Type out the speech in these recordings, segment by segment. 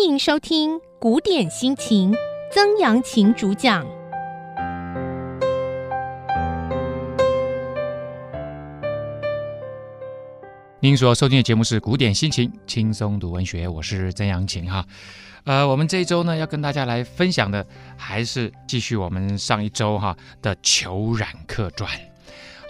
欢迎收听《古典心情》，曾阳晴主讲。您所收听的节目是《古典心情》，轻松读文学，我是曾阳晴哈。呃，我们这一周呢，要跟大家来分享的，还是继续我们上一周哈的《虬髯客传》。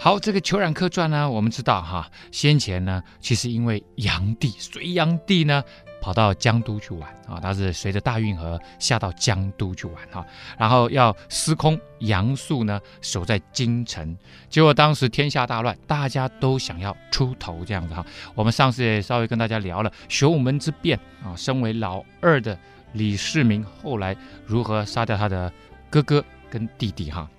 好，这个《虬髯客传》呢，我们知道哈，先前呢，其实因为炀帝隋炀帝呢。跑到江都去玩啊，他是随着大运河下到江都去玩哈，然后要司空杨素呢守在京城，结果当时天下大乱，大家都想要出头这样子哈。我们上次也稍微跟大家聊了玄武门之变啊，身为老二的李世民后来如何杀掉他的哥哥跟弟弟哈。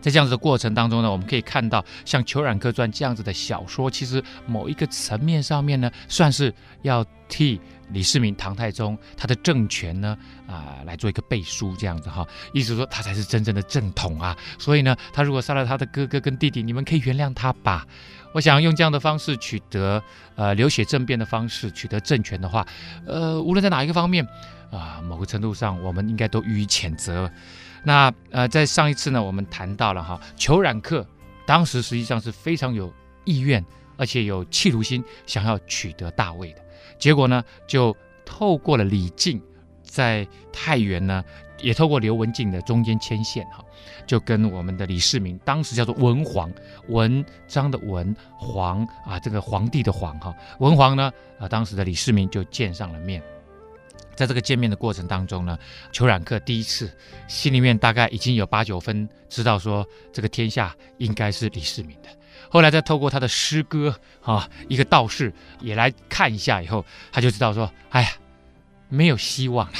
在这样子的过程当中呢，我们可以看到像《虬髯客传》这样子的小说，其实某一个层面上面呢，算是要替李世民唐太宗他的政权呢啊、来做一个背书这样子哈，意思说他才是真正的正统啊。所以呢，他如果杀了他的哥哥跟弟弟，你们可以原谅他吧。我想用这样的方式取得呃流血政变的方式取得政权的话，呃，无论在哪一个方面啊、某个程度上我们应该都予以谴责。那呃，在上一次呢，我们谈到了哈，裘冉克当时实际上是非常有意愿，而且有企图心，想要取得大位的。结果呢，就透过了李靖，在太原呢，也透过刘文静的中间牵线哈，就跟我们的李世民，当时叫做文皇，文章的文，皇啊，这个皇帝的皇哈，文皇呢啊，当时的李世民就见上了面。在这个见面的过程当中呢，裘冉克第一次心里面大概已经有八九分知道说这个天下应该是李世民的。后来再透过他的师哥啊，一个道士也来看一下以后，他就知道说，哎呀，没有希望了。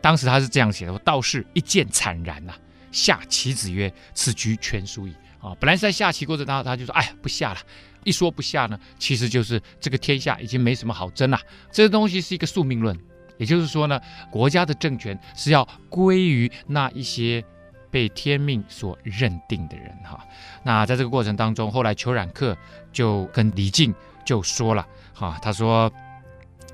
当时他是这样写的：说道士一见惨然呐，下棋子曰：“此局全输矣。”啊，本来是在下棋过程当中，他就说：“哎呀，不下了。”一说不下呢，其实就是这个天下已经没什么好争了。这个东西是一个宿命论。也就是说呢，国家的政权是要归于那一些被天命所认定的人哈。那在这个过程当中，后来裘冉克就跟李靖就说了哈，他说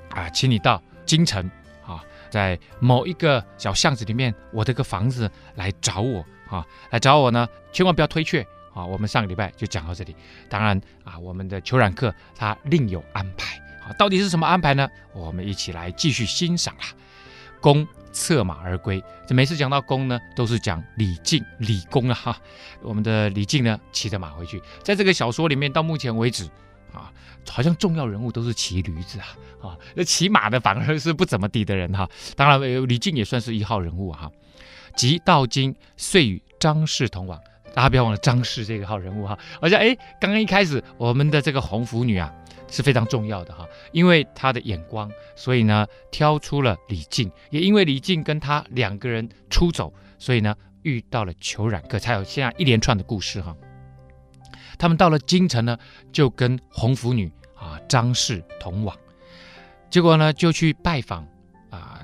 啊，请你到京城啊，在某一个小巷子里面，我的个房子来找我啊，来找我呢，千万不要推却啊。我们上个礼拜就讲到这里，当然啊，我们的裘冉克他另有安排。啊，到底是什么安排呢？我们一起来继续欣赏啦。公策马而归，这每次讲到公呢，都是讲李靖、李公啊哈。我们的李靖呢，骑着马回去。在这个小说里面，到目前为止啊，好像重要人物都是骑驴子啊啊，那骑马的反而是不怎么地的人哈。当然，李靖也算是一号人物哈。及到京，遂与张氏同往。大家不要忘了张氏这个号人物哈。而且哎，刚刚一开始我们的这个红拂女啊。是非常重要的哈，因为她的眼光，所以呢挑出了李靖，也因为李靖跟他两个人出走，所以呢遇到了虬髯客，才有现在一连串的故事哈。他们到了京城呢，就跟红拂女啊张氏同往，结果呢就去拜访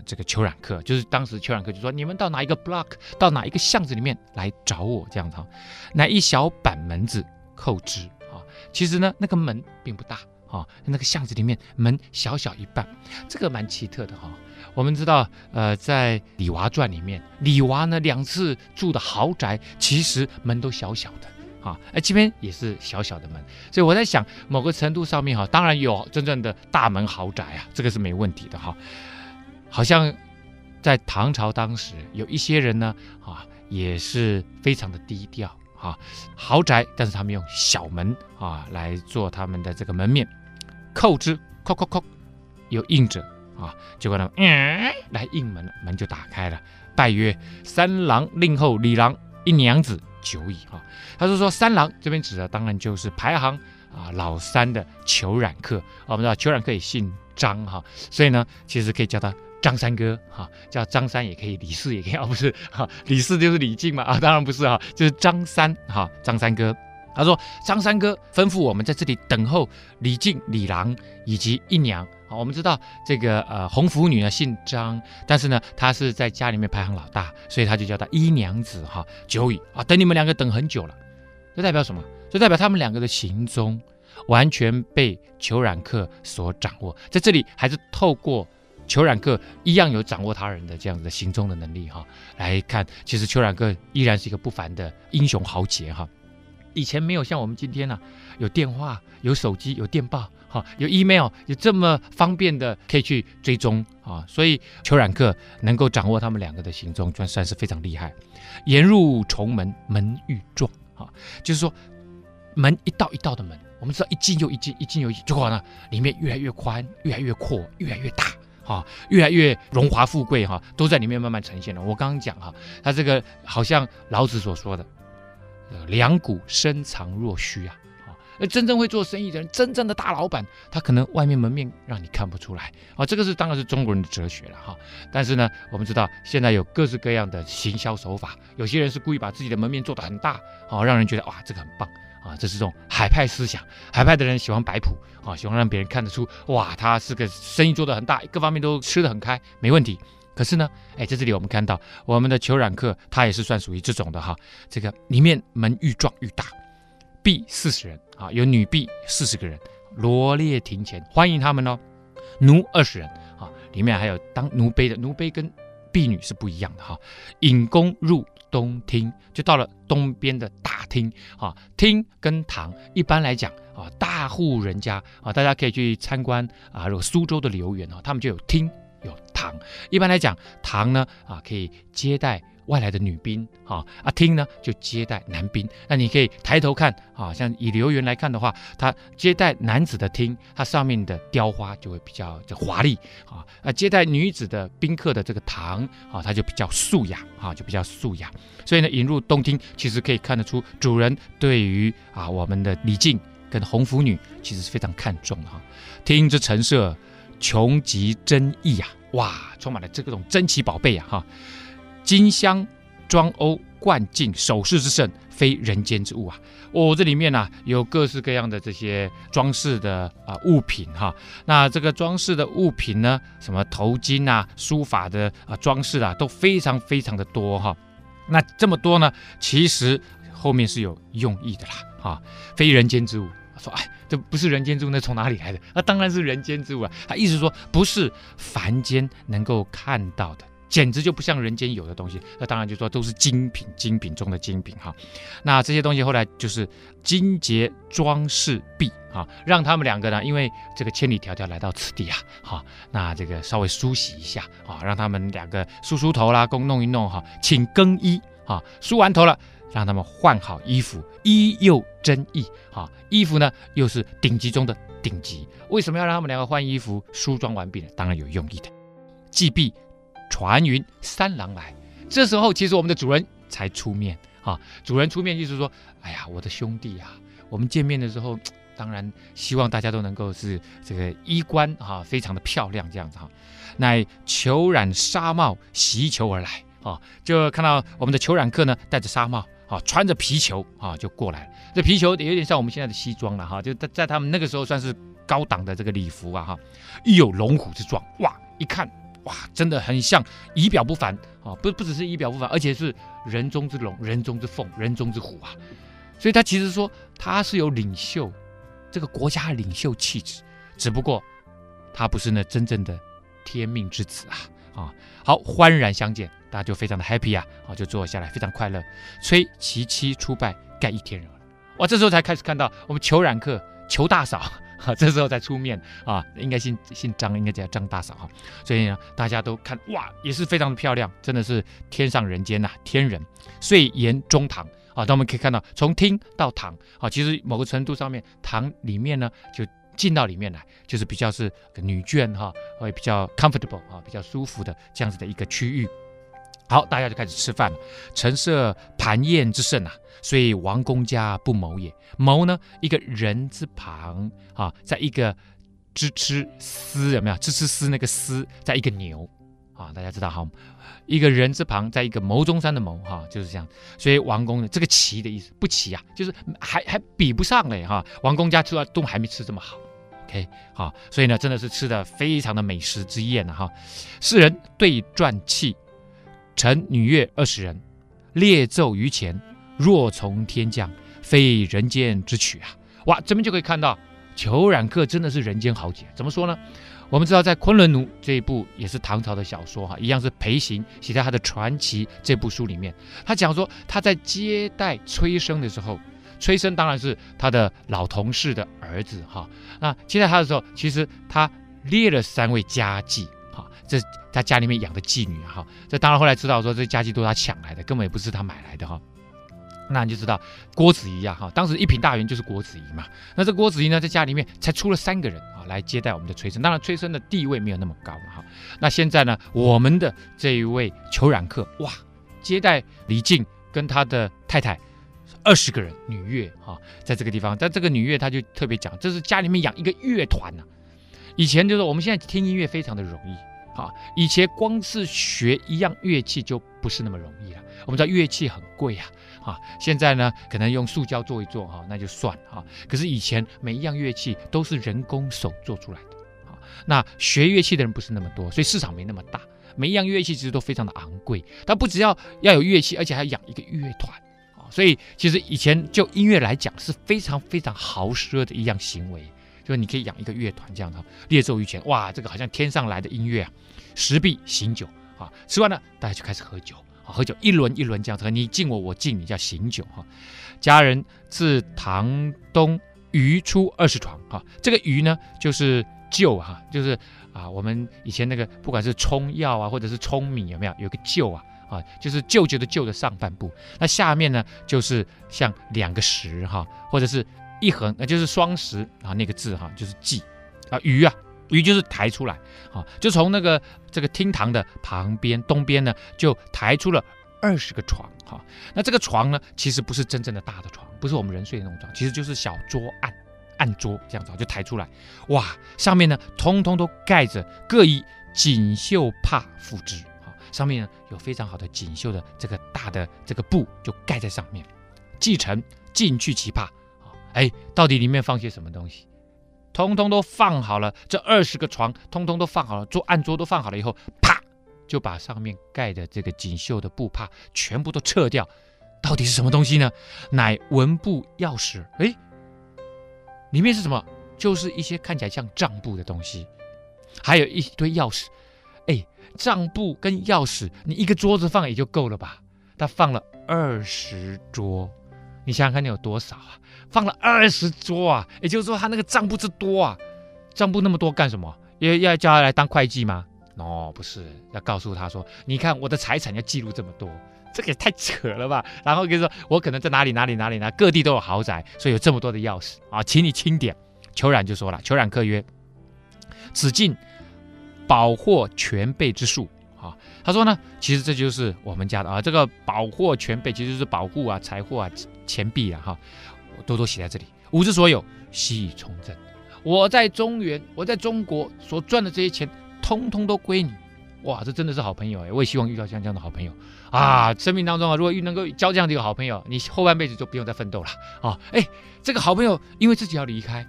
这个虬髯客，就是当时虬髯客就说：“你们到哪一个 block，到哪一个巷子里面来找我这样子哈。”那一小板门子叩之啊，其实呢那个门并不大。啊，那个巷子里面门小小一半，这个蛮奇特的哈。我们知道，呃，在《李娃传》里面，李娃呢两次住的豪宅，其实门都小小的啊，哎，这边也是小小的门，所以我在想，某个程度上面哈，当然有真正的大门豪宅啊，这个是没问题的哈。好像在唐朝当时有一些人呢，啊，也是非常的低调啊，豪宅，但是他们用小门啊来做他们的这个门面。叩之，叩叩叩，有应者啊，结果呢，嗯，来应门了，门就打开了。拜曰：“三郎令后李郎一娘子久矣。”啊，他是说三郎这边指的当然就是排行啊老三的裘冉客。我们知道裘冉客也姓张哈，所以呢，其实可以叫他张三哥哈，叫张三也可以，李四也可以，啊不是哈，李四就是李靖嘛啊，当然不是哈，就是张三哈，张三哥。他说：“张三哥吩咐我们在这里等候李靖、李郎以及一娘。好，我们知道这个呃红拂女呢姓张，但是呢她是在家里面排行老大，所以他就叫她一娘子哈。久矣啊，等你们两个等很久了，这代表什么？这代表他们两个的行踪完全被虬髯客所掌握。在这里还是透过裘冉克一样有掌握他人的这样子的行踪的能力哈。来看，其实裘冉克依然是一个不凡的英雄豪杰哈。以前没有像我们今天呢、有电话、有手机、有电报，哈，有 email，有这么方便的可以去追踪啊，所以裘冉克能够掌握他们两个的行踪，算算是非常厉害。沿入重门，门愈壮啊，就是说门一道一道的门，我们知道一进又一进，一进又一，结果呢，里面越来越宽，越来越阔，越来越大，哈，越来越荣华富贵，哈，都在里面慢慢呈现了。我刚刚讲哈，他这个好像老子所说的。两股深藏若虚啊，啊，而真正会做生意的人，真正的大老板，他可能外面门面让你看不出来啊，这个是当然是中国人的哲学了哈。但是呢，我们知道现在有各式各样的行销手法，有些人是故意把自己的门面做得很大，啊，让人觉得哇，这个很棒啊，这是这种海派思想，海派的人喜欢摆谱啊，喜欢让别人看得出哇，他是个生意做得很大，各方面都吃得很开，没问题。可是呢，哎，在这里我们看到我们的虬髯客，他也是算属于这种的哈。这个里面门愈壮愈大，婢四十人啊，有女婢四十个人，罗列庭前欢迎他们哦。奴二十人啊，里面还有当奴婢的，奴婢跟婢女是不一样的哈。引宫入东厅，就到了东边的大厅啊。厅跟堂一般来讲啊，大户人家啊，大家可以去参观啊。如果苏州的留园啊，他们就有厅。堂，一般来讲，堂呢啊可以接待外来的女宾，哈啊厅呢就接待男宾。那你可以抬头看啊，像以留园来看的话，它接待男子的厅，它上面的雕花就会比较就华丽啊啊，接待女子的宾客的这个堂啊，它就比较素雅啊，就比较素雅。所以呢，引入东厅，其实可以看得出主人对于啊我们的李靖跟红拂女其实是非常看重的哈。厅之陈设。穷极珍异呀，哇，充满了这种珍奇宝贝呀，哈，金镶、装欧、冠镜、首饰之甚，非人间之物啊！哦，这里面呢、有各式各样的这些装饰的啊物品哈。那这个装饰的物品呢，什么头巾啊、书法的啊装饰啊，都非常非常的多哈。那这么多呢，其实后面是有用意的啦，哈，非人间之物。说哎，这不是人间之物，那从哪里来的？那当然是人间之物啊！他意思说，不是凡间能够看到的，简直就不像人间有的东西。那当然就说都是精品，精品中的精品哈。那这些东西后来就是金节装饰币啊，让他们两个呢，因为这个千里迢迢来到此地啊，哈，那这个稍微梳洗一下啊，让他们两个梳梳头啦，工弄一弄哈，请更衣啊，梳完头了。让他们换好衣服，衣又珍异，哈，衣服呢又是顶级中的顶级。为什么要让他们两个换衣服、梳妆完毕呢？当然有用意的。既毕，传云三郎来。这时候其实我们的主人才出面，啊，主人出面就是说，哎呀，我的兄弟呀，我们见面的时候，当然希望大家都能够是这个衣冠哈，非常的漂亮这样子哈。乃裘染纱帽袭裘而来，啊，就看到我们的裘染客呢戴着纱帽。啊，穿着皮球啊，就过来了。这皮球有点像我们现在的西装了哈，就在在他们那个时候算是高档的这个礼服啊哈。一有龙虎之状，哇，一看哇，真的很像仪表不凡啊，不不只是仪表不凡，而且是人中之龙、人中之凤、人中之虎啊。所以他其实说他是有领袖这个国家领袖气质，只不过他不是那真正的天命之子啊。啊，好，欢然相见，大家就非常的 happy 啊，好，就坐下来，非常快乐。催其妻出拜，盖一天人。哇，这时候才开始看到我们虬髯客虬大嫂，哈，这时候才出面啊，应该姓姓张，应该叫张大嫂哈。所以呢，大家都看哇，也是非常的漂亮，真的是天上人间呐、天人。遂沿中堂啊，那我们可以看到从厅到堂啊，其实某个程度上面，堂里面呢就。进到里面来，就是比较是女眷哈，会比较 comfortable 啊，比较舒服的这样子的一个区域。好，大家就开始吃饭了。陈设盘宴之盛啊，所以王公家不谋也。谋呢，一个人字旁啊，在一个支吃丝有没有？支吃丝那个丝，在一个牛啊，大家知道哈，一个人字旁，在一个牟中山的牟哈，就是这样。所以王公的这个齐的意思不齐啊，就是还还比不上嘞哈。王公家吃啊都还没吃这么好。OK，好，所以呢，真的是吃的非常的美食之宴呐哈。四人对饌器，臣女乐二十人，列奏于前，若从天降，非人间之曲啊！哇，这边就可以看到裘冉客真的是人间豪杰。怎么说呢？我们知道，在《昆仑奴》这一部也是唐朝的小说哈，一样是裴行写在他的传奇这部书里面。他讲说他在接待崔生的时候，崔生当然是他的老同事的儿子哈。那接待他的时候，其实他列了三位家妓哈，这他家里面养的妓女哈。这当然后来知道说这家妓都是他抢来的，根本也不是他买来的哈。那你就知道郭子仪呀哈，当时一品大员就是郭子仪嘛。那这郭子仪呢，在家里面才出了三个人啊，来接待我们的崔生。当然，崔生的地位没有那么高嘛哈。那现在呢，我们的这一位裘染客哇，接待李靖跟他的太太二十个人女乐哈，在这个地方。但这个女乐他就特别讲，这是家里面养一个乐团呐。以前就是我们现在听音乐非常的容易哈，以前光是学一样乐器就不是那么容易了。我们知道乐器很贵啊。啊，现在呢，可能用塑胶做一做哈，那就算哈。可是以前每一样乐器都是人工手做出来的啊。那学乐器的人不是那么多，所以市场没那么大。每一样乐器其实都非常的昂贵，但不只要要有乐器，而且还要养一个乐团啊。所以其实以前就音乐来讲是非常非常豪奢的一样行为，就是你可以养一个乐团这样的列奏于前，哇，这个好像天上来的音乐啊。食毕醒酒啊，吃完了大家就开始喝酒。喝酒一轮一轮这样子，你敬我，我敬你，叫醒酒哈。家人自堂东鱼出二十床哈，这个鱼呢就是旧哈，就是啊我们以前那个不管是冲药啊或者是冲米有没有，有个旧啊啊，就是舅舅的舅的上半部，那下面呢就是像两个石哈，或者是一横，那就是双十啊那个字哈，就是记啊鱼啊。鱼就是抬出来，啊，就从那个这个厅堂的旁边东边呢，就抬出了二十个床，哈，那这个床呢，其实不是真正的大的床，不是我们人睡的那种床，其实就是小桌案，案桌这样子就抬出来，哇，上面呢，通通都盖着各以锦绣帕覆之，啊，上面呢有非常好的锦绣的这个大的这个布就盖在上面，继承进去其帕，哎，到底里面放些什么东西？通通都放好了，这二十个床通通都放好了，桌案桌都放好了以后，啪就把上面盖的这个锦绣的布帕全部都撤掉。到底是什么东西呢？乃文部钥匙。哎，里面是什么？就是一些看起来像账簿的东西，还有一堆钥匙。哎，账簿跟钥匙，你一个桌子放也就够了吧？他放了二十桌。你想想看，你有多少啊？放了二十桌啊！也就是说，他那个账簿之多啊，账簿那么多干什么？要要叫他来当会计吗？哦，不是，要告诉他说，你看我的财产要记录这么多，这个也太扯了吧？然后跟你说，我可能在哪里哪里哪里呢？各地都有豪宅，所以有这么多的钥匙啊，请你清点。裘冉就说了，裘冉客曰：“此尽宝货全备之术。”啊，他说呢，其实这就是我们家的啊，这个宝货全备，其实是保护啊、财货啊。钱币啊，哈，都都写在这里。吾之所有，悉以充賑。我在中原，我在中国所赚的这些钱，通通都归你。哇，这真的是好朋友哎！我也希望遇到像这样的好朋友啊。生命当中啊，如果遇能够交这样的一个好朋友，你后半辈子就不用再奋斗了啊。哎，这个好朋友因为自己要离开，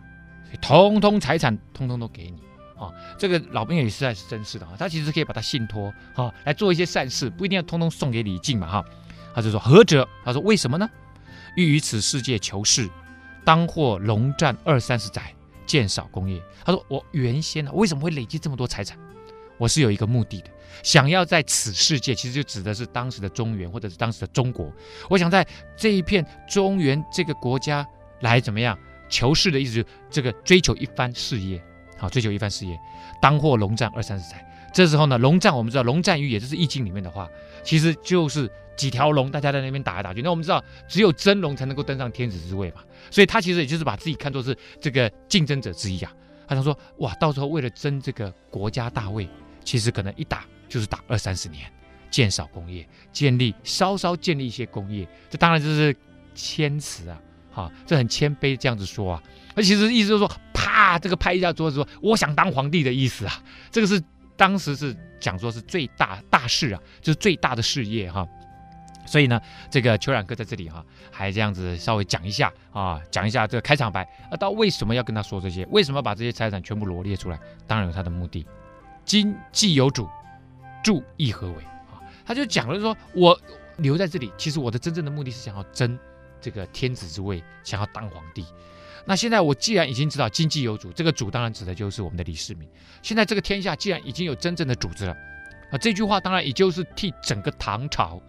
通通财产通通都给你啊。这个老朋友也实在是真是的啊，他其实可以把他信托啊，来做一些善事，不一定要通通送给李靖嘛哈。他就说何者？他说为什么呢？欲于此世界求事，当获龙战二三十载，渐少功业。他说：“我原先呢，为什么会累积这么多财产？我是有一个目的的，想要在此世界，其实就指的是当时的中原或者是当时的中国。我想在这一片中原这个国家来怎么样求事的意思，这个追求一番事业，好，追求一番事业，当获龙战二三十载。这时候呢，龙战我们知道，龙战于也就是易经里面的话，其实就是。”几条龙，大家在那边打来打去。那我们知道，只有真龙才能够登上天子之位嘛。所以他其实也就是把自己看作是这个竞争者之一啊。他想说，哇，到时候为了争这个国家大位，其实可能一打就是打二三十年，建少功业，建立稍稍建立一些功业。这当然就是谦辞啊，哈，这很谦卑这样子说啊。而其实意思就是说，啪，这个拍一下桌子说，我想当皇帝的意思啊。这个是当时是讲说是最大大事啊，就是最大的事业哈。所以呢，这个裘染哥在这里哈、啊，还这样子稍微讲一下啊，讲一下这个开场白。那到为什么要跟他说这些？为什么把这些财产全部罗列出来？当然有他的目的。今既有主，助亦何为啊？他就讲了说，我留在这里，其实我的真正的目的是想要争这个天子之位，想要当皇帝。那现在我既然已经知道经济有主，这个主当然指的就是我们的李世民。现在这个天下既然已经有真正的主子了，啊，这句话当然也就是替整个唐朝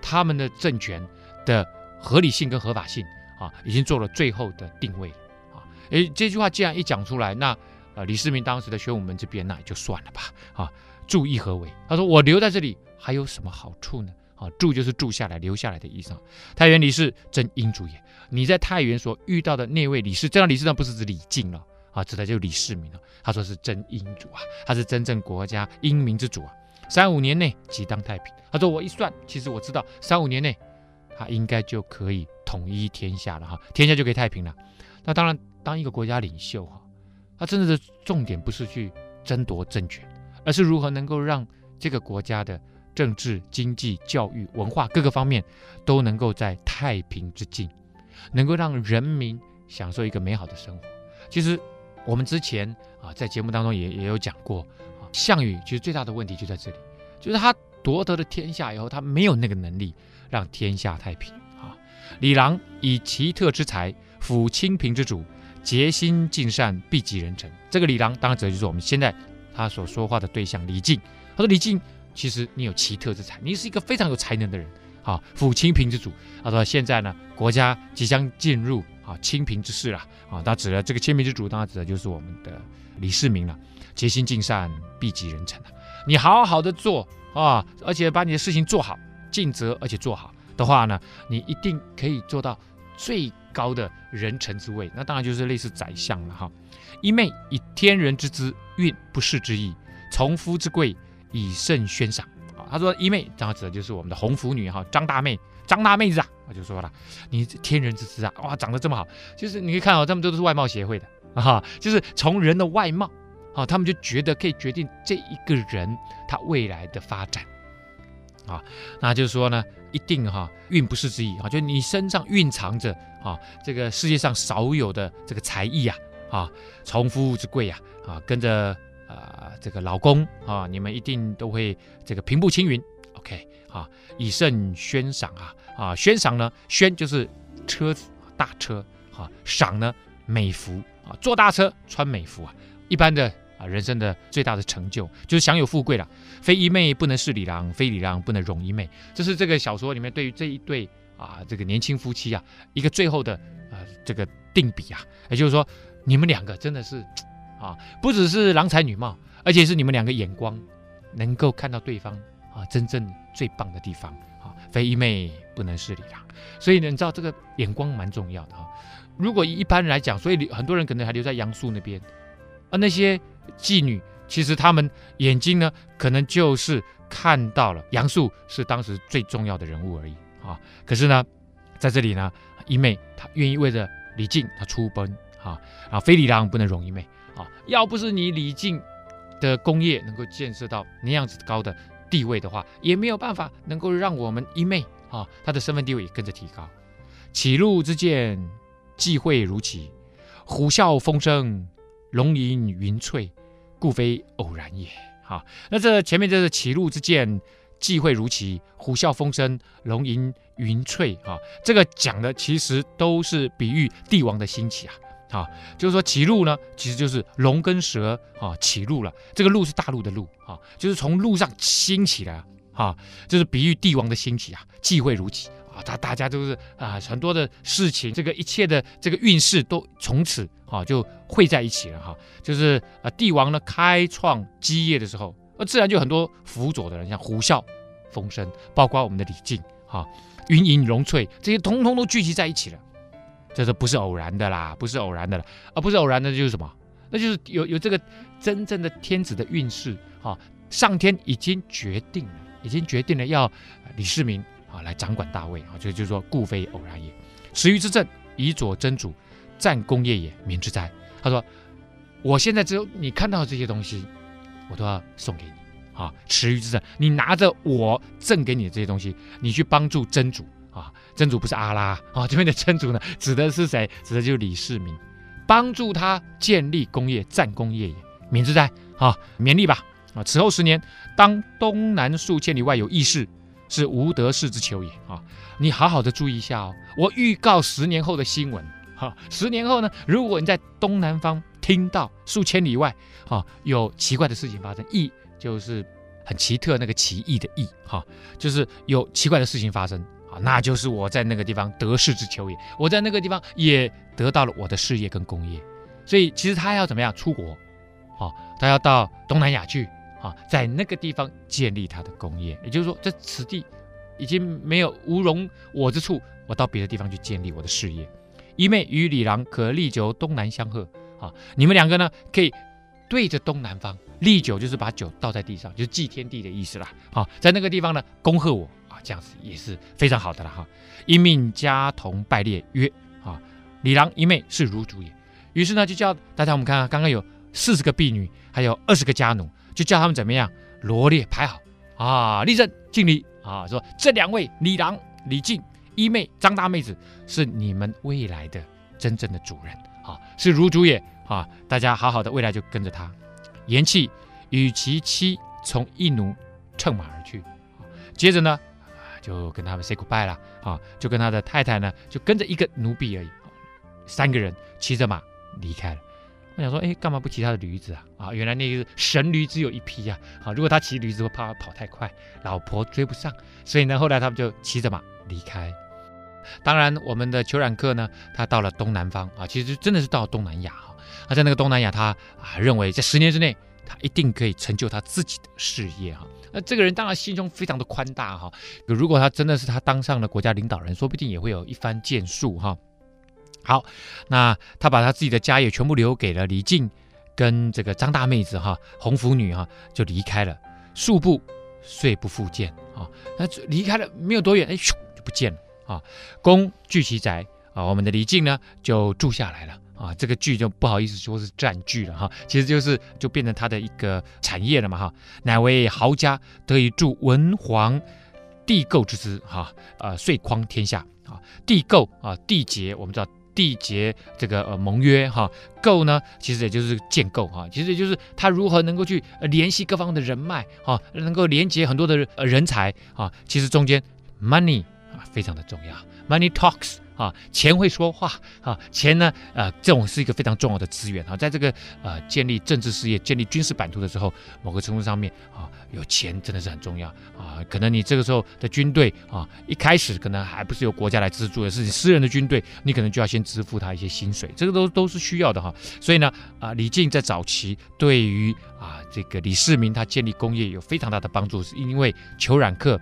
他们的政权的合理性跟合法性啊，已经做了最后的定位啊。诶，这句话既然一讲出来，那呃，李世民当时的玄武门这边那也就算了吧啊，注意何为？他说我留在这里还有什么好处呢？啊，住就是住下来、留下来的意思。太原李氏真英主也。你在太原所遇到的那位李氏，这样李氏呢不是指李靖了啊，指的就是李世民了。他说是真英主啊，他是真正国家英明之主啊。三五年内即当太平。他说我一算，其实我知道三五年内他应该就可以统一天下了哈，天下就可以太平了。那当然，当一个国家领袖哈，他真正的重点不是去争夺政权，而是如何能够让这个国家的。政治、经济、教育、文化各个方面都能够在太平之境，能够让人民享受一个美好的生活。其实我们之前啊，在节目当中也也有讲过啊，项羽其实最大的问题就在这里，就是他夺得了天下以后，他没有那个能力让天下太平啊。李郎以奇特之才，辅清平之主，竭心尽善，必及人臣。这个李郎当然指的就是我们现在他所说话的对象李靖。他说李靖。其实你有奇特之才，你是一个非常有才能的人。好，辅清平之主。他说现在呢，国家即将进入啊清平之势了。啊，他指的这个清平之主，当然指的就是我们的李世民了。竭心尽善，必及人臣。你好好的做啊，而且把你的事情做好，尽责而且做好的话呢，你一定可以做到最高的人臣之位。那当然就是类似宰相了哈。一昧以天人之资，运不世之意，从夫之贵。以胜宣赏啊，他说一妹，这样指的就是我们的红拂女哈，张大妹，张大妹子啊，我就说了，你天人之姿啊，哇，长得这么好，就是你可以看到，他们都是外貌协会的啊，就是从人的外貌啊，他们就觉得可以决定这一个人他未来的发展啊，那就是说呢，一定哈运不世之意啊，就你身上蕴藏着啊，这个世界上少有的这个才艺啊啊，从夫之贵呀啊，跟着。啊、呃，这个老公啊，你们一定都会这个平步青云，OK 啊，以胜宣赏啊啊，宣赏呢，宣就是车子大车啊，赏呢美服啊，坐大车穿美服啊，一般的啊人生的最大的成就就是享有富贵了。非一妹不能侍李郎，非李郎不能容一妹，这是这个小说里面对于这一对啊这个年轻夫妻啊一个最后的啊这个定比啊，也就是说你们两个真的是。啊，不只是郎才女貌，而且是你们两个眼光能够看到对方啊，真正最棒的地方啊。非一妹不能是李郎，所以呢，你知道这个眼光蛮重要的啊。如果一般人来讲，所以很多人可能还留在杨素那边，而那些妓女其实他们眼睛呢，可能就是看到了杨素是当时最重要的人物而已啊。可是呢，在这里呢，一妹她愿意为了李靖她出奔啊啊，非李郎不能容一妹。要不是你李靖的功业能够建设到那样子高的地位的话，也没有办法能够让我们一妹啊，她的身份地位也跟着提高。歧路之见，际会如期；虎啸风声，龙吟云翠，故非偶然也。好，那这前面这是歧路之见，际会如期；虎啸风声，龙吟云翠。啊，这个讲的其实都是比喻帝王的兴起啊。啊，就是说歧路呢，其实就是龙跟蛇啊起路了。这个路是大陆的路啊，就是从路上兴起来啊，就是比喻帝王的兴起啊，际会如期啊，大大家都是啊，很多的事情，这个一切的这个运势都从此啊就汇在一起了哈。就是啊，帝王呢开创基业的时候，那自然就很多辅佐的人，像虎啸风声，包括我们的李靖啊，云吟龙翠，这些通通都聚集在一起了。这是不是偶然的啦？不是偶然的了，而不是偶然的，就是什么？那就是有有这个真正的天子的运势啊！上天已经决定了，已经决定了要李世民啊来掌管大位啊！就就是说，故非偶然也。池鱼之政，以佐真主，战功业也，民之灾？他说：“我现在只有你看到这些东西，我都要送给你啊！池鱼之政，你拿着我赠给你的这些东西，你去帮助真主。”真主不是阿拉啊，这边的真主呢，指的是谁？指的就是李世民，帮助他建立功业，战功业也，免之哉啊，勉励吧啊！此后十年，当东南数千里外有异事，是无德氏之求也啊！你好好的注意一下哦，我预告十年后的新闻哈。十年后呢，如果你在东南方听到数千里外啊有奇怪的事情发生，异就是很奇特那个奇异的异哈，就是有奇怪的事情发生啊，那就是我在那个地方得势之秋也。我在那个地方也得到了我的事业跟功业，所以其实他要怎么样出国？啊，他要到东南亚去。啊，在那个地方建立他的功业，也就是说，这此地已经没有无容我之处，我到别的地方去建立我的事业。一妹与李郎可立酒东南相贺。啊，你们两个呢，可以对着东南方立酒，就是把酒倒在地上，就是祭天地的意思啦。啊，在那个地方呢，恭贺我，这样子也是非常好的了哈。因命家童拜列曰：啊，李郎一妹是汝主也。于是呢，就叫大家我们看看，刚刚有四十个婢女，还有二十个家奴。就叫他们怎么样罗列排好啊，立正敬礼啊，说这两位李郎、李靖、一妹、张大妹子是你们未来的真正的主人啊，是汝主也啊，大家好好的未来就跟着他。言訖与其妻从一奴乘马而去，接着呢就跟他们 say goodbye 了啊，就跟他的太太呢就跟着一个奴婢而已，三个人骑着马离开了。我想说，哎，干嘛不骑他的驴子啊？啊，原来那个神驴只有一匹呀！啊，如果他骑驴子，会怕跑太快，老婆追不上。所以呢，后来他们就骑着马离开。当然，我们的虬髯客呢，他到了东南方啊，其实真的是到东南亚哈。他在那个东南亚，他啊认为在十年之内，他一定可以成就他自己的事业哈。那这个人当然心胸非常的宽大哈。如果他真的是他当上了国家领导人，说不定也会有一番建树哈。好，那他把他自己的家业全部留给了李靖，跟这个张大妹子哈，红拂女哈，就离开了，数步遂不复见啊。那离开了没有多远，哎，咻就不见了啊。公据其宅啊，我们的李靖呢就住下来了啊。这个剧就不好意思说是占据了哈，其实就是就变成他的一个产业了嘛哈。乃为豪家，得以助文皇帝构之资哈，呃，遂匡天下啊。帝构啊，缔结我们知道。缔结这个呃盟约哈，构呢其实也就是建构哈，其实也就是他如何能够去联系各方的人脉哈，能够连接很多的呃人才啊，其实中间 money 啊非常的重要，money talks。啊，钱会说话啊，钱呢，呃，这种是一个非常重要的资源啊，在这个呃建立政治事业、建立军事版图的时候，某个程度上面啊，有钱真的是很重要啊。可能你这个时候的军队啊，一开始可能还不是由国家来资助的，是你私人的军队，你可能就要先支付他一些薪水，这个都都是需要的哈。所以呢，啊，李靖在早期对于啊这个李世民他建立功业有非常大的帮助，是因为裘冉克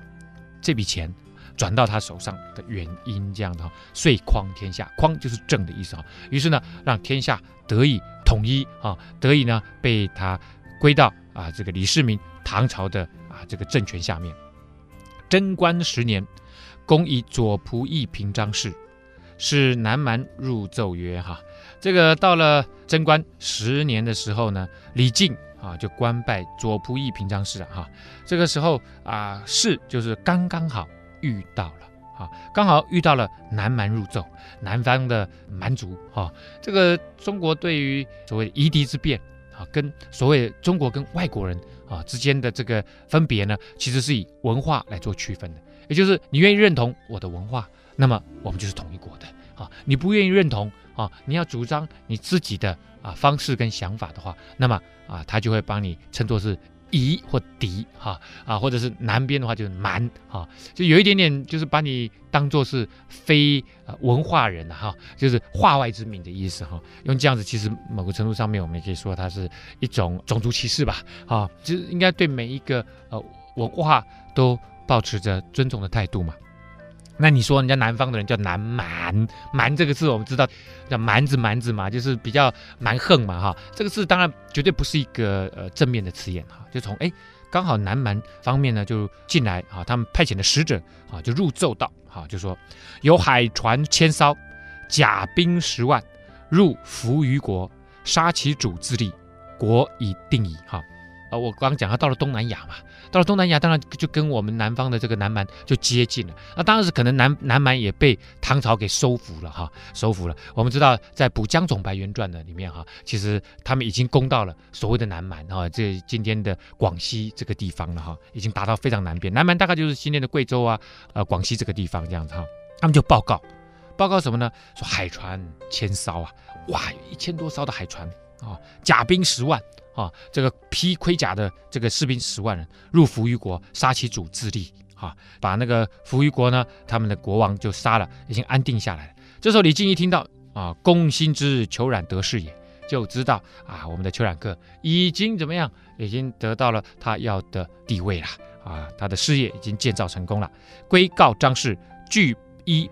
这笔钱。转到他手上的原因，这样的哈，遂匡天下，匡就是正的意思哈。于是呢，让天下得以统一啊，得以呢被他归到啊这个李世民唐朝的啊这个政权下面。贞观十年，公以左仆射平章事，是南蛮入奏曰哈，这个到了贞观十年的时候呢，李靖啊就官拜左仆射平章事了哈。这个时候啊，事就是刚刚好。遇到了啊，刚好遇到了南蛮入奏，南方的蛮族哈，这个中国对于所谓夷狄之变啊，跟所谓中国跟外国人啊之间的这个分别呢，其实是以文化来做区分的，也就是你愿意认同我的文化，那么我们就是同一国的啊，你不愿意认同啊，你要主张你自己的啊方式跟想法的话，那么啊，他就会帮你称作是。夷或狄哈啊，或者是南边的话就是蛮哈，就有一点点就是把你当做是非文化人哈，就是化外之民的意思哈。用这样子，其实某个程度上面，我们也可以说它是一种种族歧视吧啊，就是应该对每一个呃文化都保持着尊重的态度嘛。那你说人家南方的人叫南蛮，蛮这个字我们知道叫蛮子蛮子嘛，就是比较蛮横嘛哈。这个字当然绝对不是一个呃正面的词眼哈。就从哎刚好南蛮方面呢就进来啊，他们派遣的使者啊就入奏道哈，就说有海船千艘，甲兵十万，入扶余国，杀其主自立，国已定矣哈。呃，我刚讲他到了东南亚嘛，到了东南亚，当然就跟我们南方的这个南蛮就接近了。那当然是可能南南蛮也被唐朝给收服了哈，收服了。我们知道在《补江总白猿传》的里面哈，其实他们已经攻到了所谓的南蛮哈，这今天的广西这个地方了哈，已经达到非常南边。南蛮大概就是今天的贵州啊，呃，广西这个地方这样子哈。他们就报告，报告什么呢？说海船千艘啊，哇，一千多艘的海船啊，甲兵十万。啊，这个披盔甲的这个士兵十万人入扶余国，杀其主自立。啊，把那个扶余国呢，他们的国王就杀了，已经安定下来了。这时候李靖一听到啊，公心知虬髯得势也，就知道啊，我们的虬髯客已经怎么样，已经得到了他要的地位了。啊，他的事业已经建造成功了。归告张氏，具衣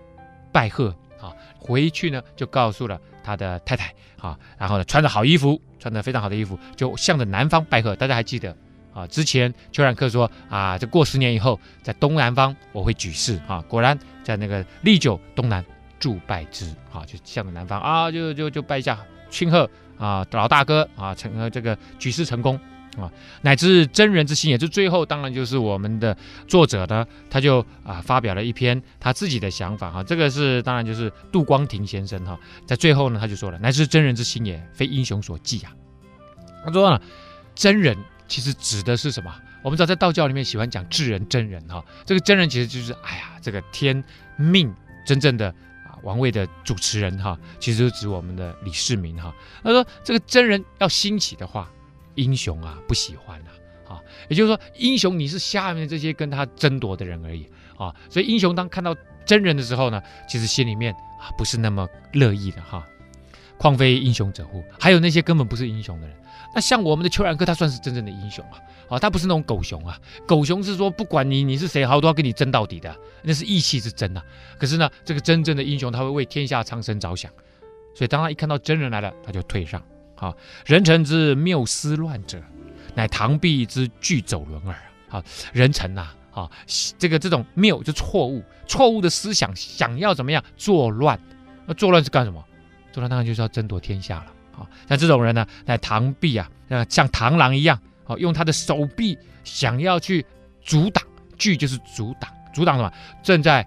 拜贺。啊，回去呢就告诉了他的太太。啊，然后呢穿着好衣服。穿着非常好的衣服，就向着南方拜贺。大家还记得啊？之前丘然克说啊，这过十年以后，在东南方我会举世啊。果然在那个历久东南祝拜之啊，就向着南方啊，就就就拜一下庆贺啊，老大哥啊，成这个举世成功啊，乃至真人之心也。就最后当然就是我们的作者呢，他就啊发表了一篇他自己的想法哈、这个是当然就是杜光庭先生哈、在最后呢他就说了，乃至真人之心也，非英雄所寄啊。他说呢，真人其实指的是什么？我们知道在道教里面喜欢讲至人真人哈，这个真人其实就是哎呀，这个天命真正的啊王位的主持人哈，其实就指我们的李世民哈。他说这个真人要兴起的话，英雄啊不喜欢呐啊，也就是说英雄你是下面这些跟他争夺的人而已啊，所以英雄当看到真人的时候呢，其实心里面啊不是那么乐意的哈。况非英雄者乎？还有那些根本不是英雄的人。那像我们的邱然哥，他算是真正的英雄啊！啊，他不是那种狗熊啊，狗熊是说不管你你是谁，好都要跟你争到底的，那是义气是争啊。可是呢，这个真正的英雄，他会为天下苍生着想。所以当他一看到真人来了，他就退让。啊，人臣之谬思乱者，乃螳臂之拒走轮耳。啊，人臣呐，啊，这个这种谬就错误，错误的思想，想要怎么样作乱？那作乱是干什么？作乱当然就是要争夺天下了。啊，像这种人呢，乃螳臂啊，像螳螂一样，啊，用他的手臂想要去阻挡，拒就是阻挡，阻挡什么？正在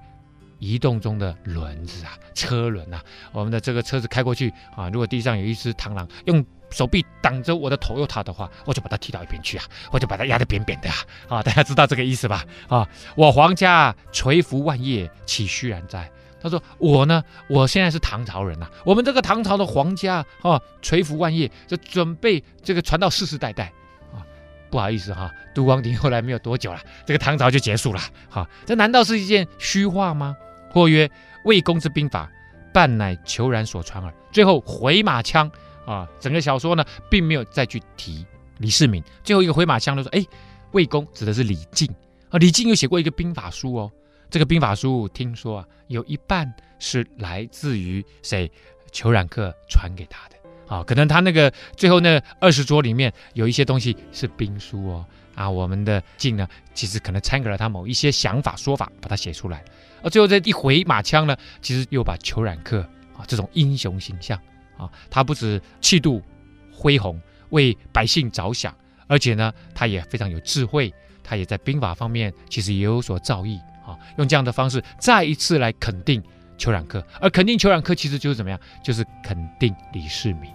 移动中的轮子啊，车轮啊，我们的这个车子开过去啊，如果地上有一只螳螂，用手臂挡着我的头又塔的话，我就把它踢到一边去啊，我就把它压得扁扁的啊，啊，大家知道这个意思吧？啊，我皇家垂服万叶，岂虚然哉？他说：“我呢，我现在是唐朝人呐、啊，我们这个唐朝的皇家啊，垂服万叶，就准备这个传到世世代代啊。不好意思哈、啊，杜光庭后来没有多久了，这个唐朝就结束了。哈、啊，这难道是一件虚话吗？或曰魏公之兵法，半乃求然所传耳。最后回马枪啊，整个小说呢，并没有再去提李世民。最后一个回马枪就说：哎，魏公指的是李靖啊，李靖有写过一个兵法书哦。”这个兵法书听说啊，有一半是来自于谁？虬髯客传给他的啊，可能他那个最后那二十桌里面有一些东西是兵书哦啊，我们的晋呢，其实可能参考了他某一些想法说法，把它写出来。而最后这一回马枪呢，其实又把裘冉克啊这种英雄形象啊，他不止气度恢宏，为百姓着想，而且呢，他也非常有智慧，他也在兵法方面其实也有所造诣啊。用这样的方式再一次来肯定裘冉克，而肯定裘冉克其实就是怎么样？就是肯定李世民。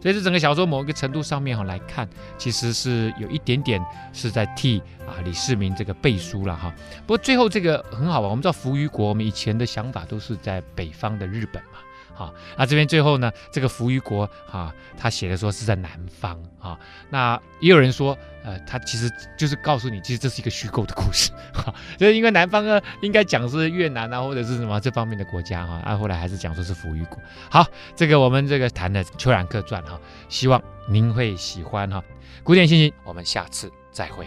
所以这整个小说某一个程度上面哈来看，其实是有一点点是在替啊李世民这个背书了哈。不过最后这个很好玩，我们知道扶余国，我们以前的想法都是在北方的日本嘛。啊，那这边最后呢，这个扶余国啊，他写的说是在南方啊。那也有人说，呃，他其实就是告诉你，其实这是一个虚构的故事。哈，就是因为南方呢，应该讲是越南啊，或者是什么这方面的国家哈。啊，后来还是讲说是扶余国。好，这个我们这个谈的《虬髯客传》哈，希望您会喜欢哈。古典心情，我们下次再会。